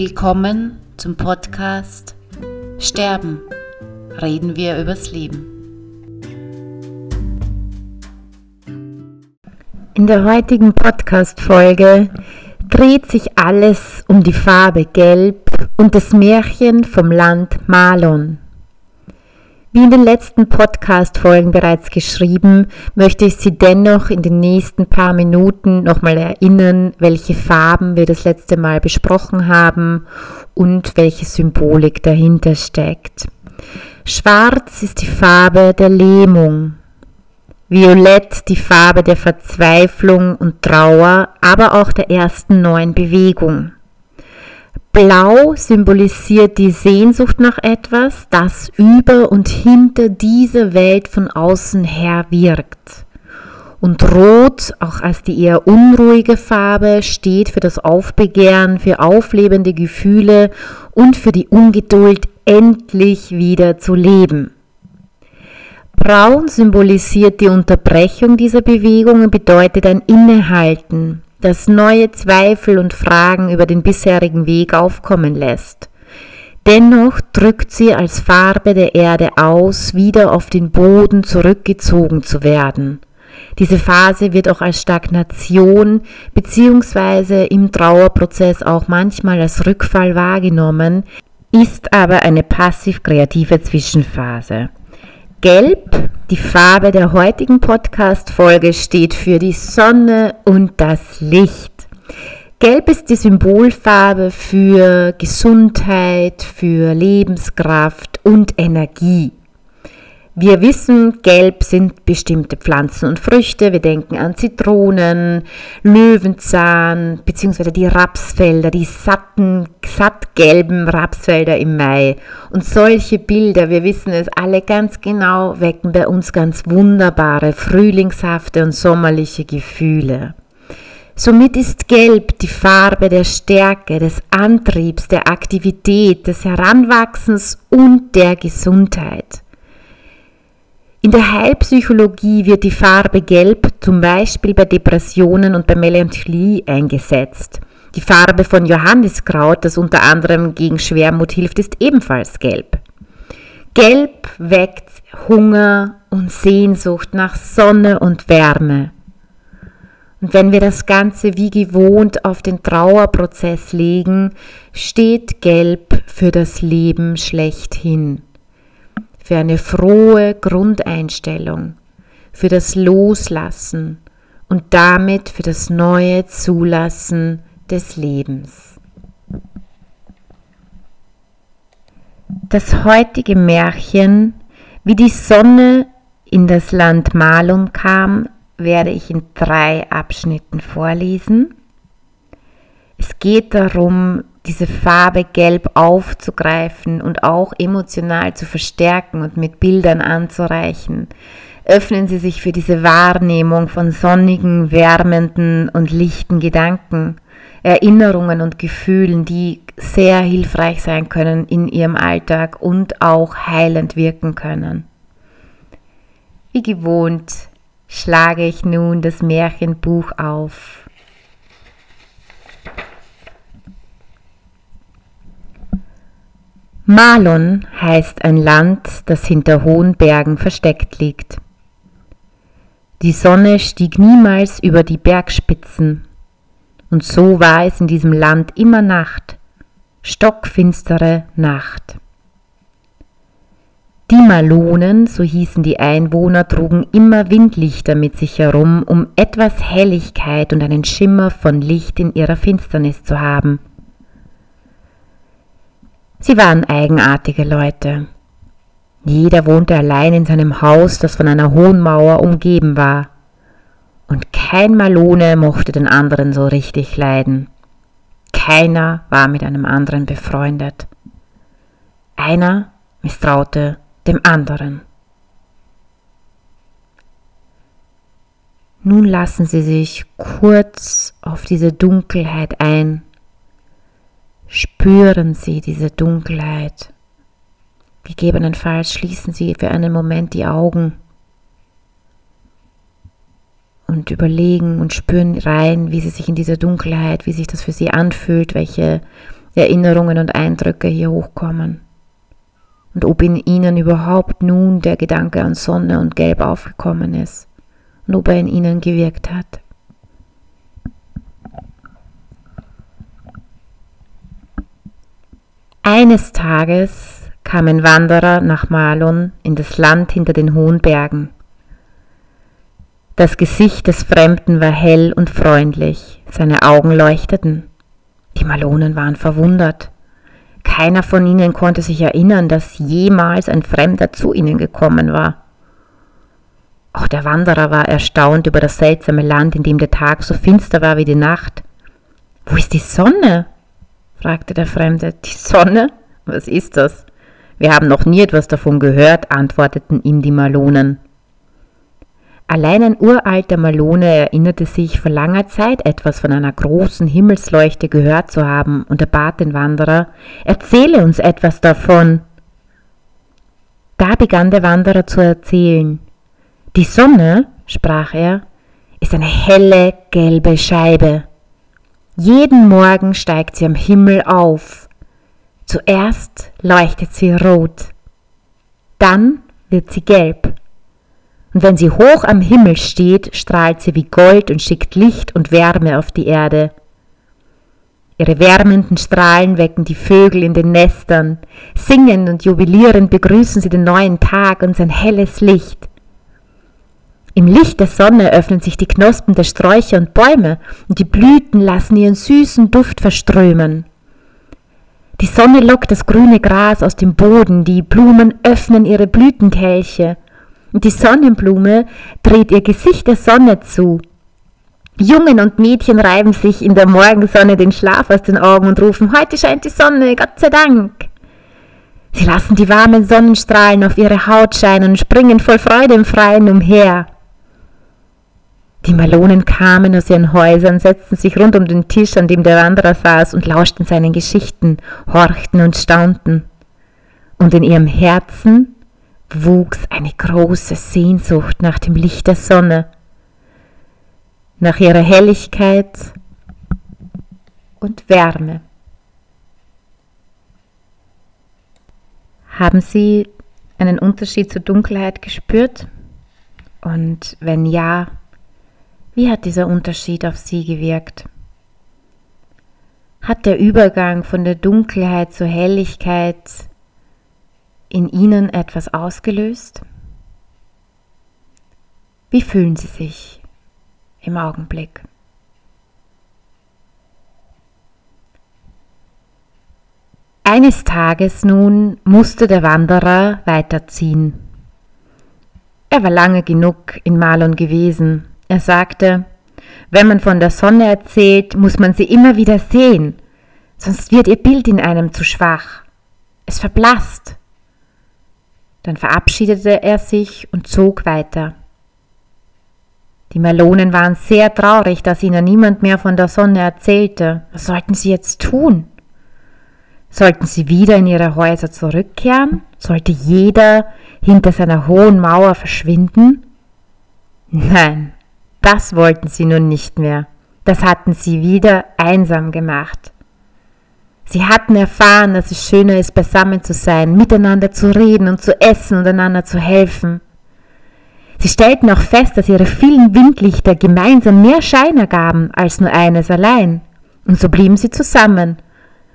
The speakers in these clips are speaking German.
Willkommen zum Podcast Sterben. Reden wir übers Leben. In der heutigen Podcast-Folge dreht sich alles um die Farbe Gelb und das Märchen vom Land Malon. Wie in den letzten Podcast-Folgen bereits geschrieben, möchte ich Sie dennoch in den nächsten paar Minuten nochmal erinnern, welche Farben wir das letzte Mal besprochen haben und welche Symbolik dahinter steckt. Schwarz ist die Farbe der Lähmung, Violett die Farbe der Verzweiflung und Trauer, aber auch der ersten neuen Bewegung. Blau symbolisiert die Sehnsucht nach etwas, das über und hinter dieser Welt von außen her wirkt. Und Rot, auch als die eher unruhige Farbe, steht für das Aufbegehren, für auflebende Gefühle und für die Ungeduld, endlich wieder zu leben. Braun symbolisiert die Unterbrechung dieser Bewegung und bedeutet ein Innehalten, das neue Zweifel und Fragen über den bisherigen Weg aufkommen lässt. Dennoch drückt sie als Farbe der Erde aus, wieder auf den Boden zurückgezogen zu werden. Diese Phase wird auch als Stagnation bzw. im Trauerprozess auch manchmal als Rückfall wahrgenommen, ist aber eine passiv-kreative Zwischenphase. Gelb, die Farbe der heutigen Podcast-Folge, steht für die Sonne und das Licht. Gelb ist die Symbolfarbe für Gesundheit, für Lebenskraft und Energie. Wir wissen, gelb sind bestimmte Pflanzen und Früchte. Wir denken an Zitronen, Löwenzahn, beziehungsweise die Rapsfelder, die satten, sattgelben Rapsfelder im Mai. Und solche Bilder, wir wissen es alle ganz genau, wecken bei uns ganz wunderbare, frühlingshafte und sommerliche Gefühle. Somit ist Gelb die Farbe der Stärke, des Antriebs, der Aktivität, des Heranwachsens und der Gesundheit. In der Heilpsychologie wird die Farbe Gelb zum Beispiel bei Depressionen und bei Melancholie eingesetzt. Die Farbe von Johanniskraut, das unter anderem gegen Schwermut hilft, ist ebenfalls gelb. Gelb weckt Hunger und Sehnsucht nach Sonne und Wärme. Und wenn wir das Ganze wie gewohnt auf den Trauerprozess legen, steht Gelb für das Leben schlechthin für eine frohe Grundeinstellung, für das Loslassen und damit für das neue Zulassen des Lebens. Das heutige Märchen, wie die Sonne in das Land Malum kam, werde ich in drei Abschnitten vorlesen. Es geht darum, diese Farbe Gelb aufzugreifen und auch emotional zu verstärken und mit Bildern anzureichen. Öffnen Sie sich für diese Wahrnehmung von sonnigen, wärmenden und lichten Gedanken, Erinnerungen und Gefühlen, die sehr hilfreich sein können in Ihrem Alltag und auch heilend wirken können. Wie gewohnt schlage ich nun das Märchenbuch auf Malon heißt ein Land, das hinter hohen Bergen versteckt liegt. Die Sonne stieg niemals über die Bergspitzen, und so war es in diesem Land immer Nacht, stockfinstere Nacht. Die Malonen, so hießen die Einwohner, trugen immer Windlichter mit sich herum, um etwas Helligkeit und einen Schimmer von Licht in ihrer Finsternis zu haben. Sie waren eigenartige Leute. Jeder wohnte allein in seinem Haus, das von einer hohen Mauer umgeben war. Und kein Malone mochte den anderen so richtig leiden. Keiner war mit einem anderen befreundet. Einer misstraute dem anderen. Nun lassen Sie sich kurz auf diese Dunkelheit ein Spüren Sie diese Dunkelheit. Gegebenenfalls schließen Sie für einen Moment die Augen und überlegen und spüren rein, wie Sie sich in dieser Dunkelheit, wie sich das für Sie anfühlt, welche Erinnerungen und Eindrücke hier hochkommen. Und ob in ihnen überhaupt nun der Gedanke an Sonne und Gelb aufgekommen ist und ob er in ihnen gewirkt hat. Eines Tages kam ein Wanderer nach Malon in das Land hinter den hohen Bergen. Das Gesicht des Fremden war hell und freundlich, seine Augen leuchteten. Die Malonen waren verwundert. Keiner von ihnen konnte sich erinnern, dass jemals ein Fremder zu ihnen gekommen war. Auch der Wanderer war erstaunt über das seltsame Land, in dem der Tag so finster war wie die Nacht. Wo ist die Sonne? Fragte der Fremde. Die Sonne? Was ist das? Wir haben noch nie etwas davon gehört, antworteten ihm die Malonen. Allein ein uralter Malone erinnerte sich vor langer Zeit etwas von einer großen Himmelsleuchte gehört zu haben und er bat den Wanderer, erzähle uns etwas davon. Da begann der Wanderer zu erzählen. Die Sonne, sprach er, ist eine helle gelbe Scheibe. Jeden Morgen steigt sie am Himmel auf. Zuerst leuchtet sie rot, dann wird sie gelb und wenn sie hoch am Himmel steht, strahlt sie wie Gold und schickt Licht und Wärme auf die Erde. Ihre wärmenden Strahlen wecken die Vögel in den Nestern. Singend und jubilierend begrüßen sie den neuen Tag und sein helles Licht. Im Licht der Sonne öffnen sich die Knospen der Sträucher und Bäume und die Blüten lassen ihren süßen Duft verströmen. Die Sonne lockt das grüne Gras aus dem Boden, die Blumen öffnen ihre Blütenkelche und die Sonnenblume dreht ihr Gesicht der Sonne zu. Jungen und Mädchen reiben sich in der Morgensonne den Schlaf aus den Augen und rufen, heute scheint die Sonne, Gott sei Dank. Sie lassen die warmen Sonnenstrahlen auf ihre Haut scheinen und springen voll Freude im Freien umher. Die Malonen kamen aus ihren Häusern, setzten sich rund um den Tisch, an dem der Wanderer saß, und lauschten seinen Geschichten, horchten und staunten. Und in ihrem Herzen wuchs eine große Sehnsucht nach dem Licht der Sonne, nach ihrer Helligkeit und Wärme. Haben Sie einen Unterschied zur Dunkelheit gespürt? Und wenn ja, wie hat dieser Unterschied auf Sie gewirkt? Hat der Übergang von der Dunkelheit zur Helligkeit in Ihnen etwas ausgelöst? Wie fühlen Sie sich im Augenblick? Eines Tages nun musste der Wanderer weiterziehen. Er war lange genug in Malon gewesen. Er sagte, wenn man von der Sonne erzählt, muss man sie immer wieder sehen, sonst wird ihr Bild in einem zu schwach. Es verblasst. Dann verabschiedete er sich und zog weiter. Die Melonen waren sehr traurig, dass ihnen niemand mehr von der Sonne erzählte. Was sollten sie jetzt tun? Sollten sie wieder in ihre Häuser zurückkehren? Sollte jeder hinter seiner hohen Mauer verschwinden? Nein, das wollten sie nun nicht mehr. Das hatten sie wieder einsam gemacht. Sie hatten erfahren, dass es schöner ist, beisammen zu sein, miteinander zu reden und zu essen und einander zu helfen. Sie stellten auch fest, dass ihre vielen Windlichter gemeinsam mehr Schein ergaben als nur eines allein. Und so blieben sie zusammen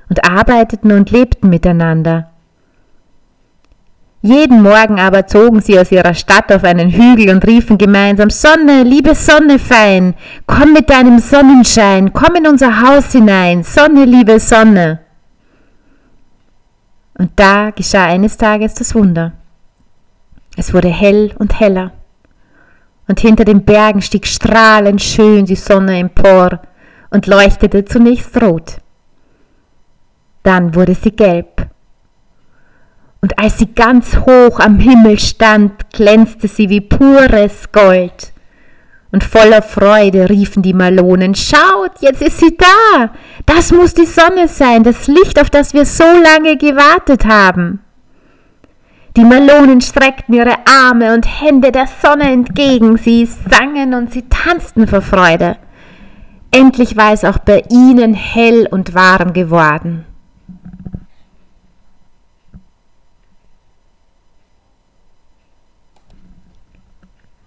und arbeiteten und lebten miteinander. Jeden Morgen aber zogen sie aus ihrer Stadt auf einen Hügel und riefen gemeinsam Sonne, liebe Sonne fein, komm mit deinem Sonnenschein, komm in unser Haus hinein, Sonne, liebe Sonne. Und da geschah eines Tages das Wunder. Es wurde hell und heller, und hinter den Bergen stieg strahlend schön die Sonne empor und leuchtete zunächst rot. Dann wurde sie gelb. Und als sie ganz hoch am Himmel stand, glänzte sie wie pures Gold und voller Freude riefen die Malonen, schaut, jetzt ist sie da. Das muss die Sonne sein, das Licht, auf das wir so lange gewartet haben. Die Malonen streckten ihre Arme und Hände der Sonne entgegen, sie sangen und sie tanzten vor Freude. Endlich war es auch bei ihnen hell und warm geworden.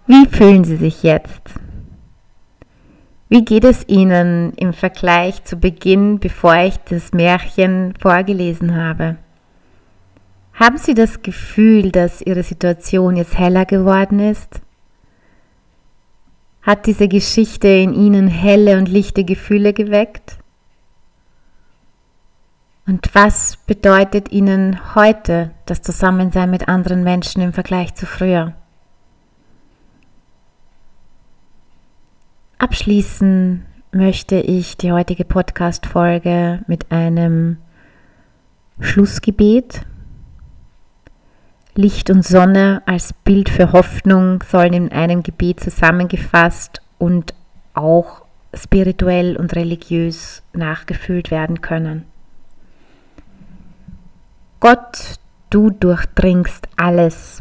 Wie fühlen Sie sich jetzt? Wie geht es Ihnen im Vergleich zu Beginn, bevor ich das Märchen vorgelesen habe? Haben Sie das Gefühl, dass Ihre Situation jetzt heller geworden ist? Hat diese Geschichte in Ihnen helle und lichte Gefühle geweckt? Und was bedeutet Ihnen heute das Zusammensein mit anderen Menschen im Vergleich zu früher? Abschließen möchte ich die heutige Podcast-Folge mit einem Schlussgebet. Licht und Sonne als Bild für Hoffnung sollen in einem Gebet zusammengefasst und auch spirituell und religiös nachgefühlt werden können. Gott, du durchdringst alles.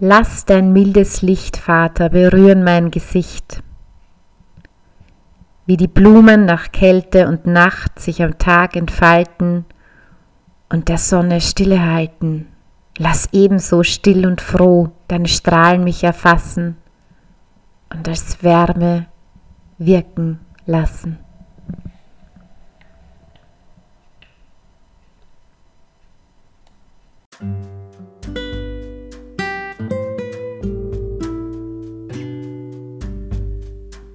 Lass dein mildes Licht, Vater, berühren mein Gesicht, wie die Blumen nach Kälte und Nacht sich am Tag entfalten und der Sonne Stille halten. Lass ebenso still und froh deine Strahlen mich erfassen und als Wärme wirken lassen. Mhm.